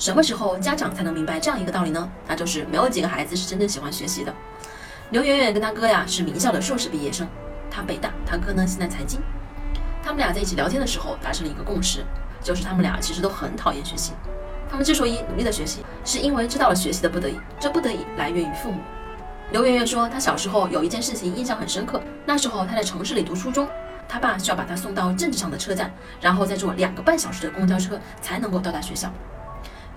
什么时候家长才能明白这样一个道理呢？那就是没有几个孩子是真正喜欢学习的。刘媛媛跟他哥呀是名校的硕士毕业生，他北大，他哥呢现在财经。他们俩在一起聊天的时候达成了一个共识，就是他们俩其实都很讨厌学习。他们之所以努力的学习，是因为知道了学习的不得已，这不得已来源于父母。刘媛媛说，她小时候有一件事情印象很深刻，那时候她在城市里读初中，她爸需要把她送到镇子上的车站，然后再坐两个半小时的公交车才能够到达学校。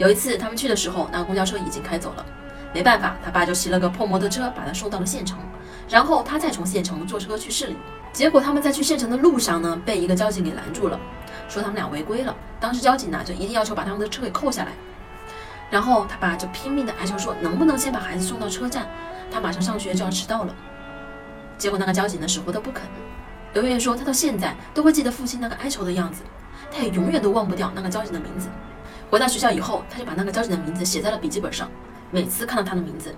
有一次他们去的时候，那个公交车已经开走了，没办法，他爸就骑了个破摩托车把他送到了县城，然后他再从县城坐车去市里。结果他们在去县城的路上呢，被一个交警给拦住了，说他们俩违规了。当时交警呢就一定要求把他们的车给扣下来，然后他爸就拼命的哀求说，能不能先把孩子送到车站，他马上上学就要迟到了。结果那个交警呢死活都不肯。刘媛媛说，她到现在都会记得父亲那个哀求的样子，她也永远都忘不掉那个交警的名字。回到学校以后，他就把那个交警的名字写在了笔记本上。每次看到他的名字，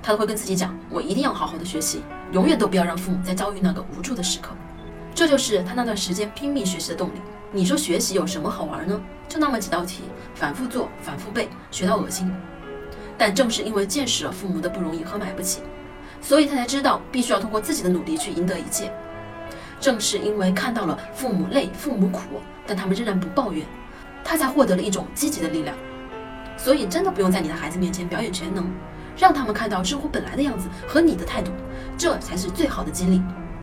他都会跟自己讲：“我一定要好好的学习，永远都不要让父母再遭遇那个无助的时刻。”这就是他那段时间拼命学习的动力。你说学习有什么好玩呢？就那么几道题，反复做，反复背，学到恶心。但正是因为见识了父母的不容易和买不起，所以他才知道必须要通过自己的努力去赢得一切。正是因为看到了父母累、父母苦，但他们仍然不抱怨。他才获得了一种积极的力量，所以真的不用在你的孩子面前表演全能，让他们看到生活本来的样子和你的态度，这才是最好的激励。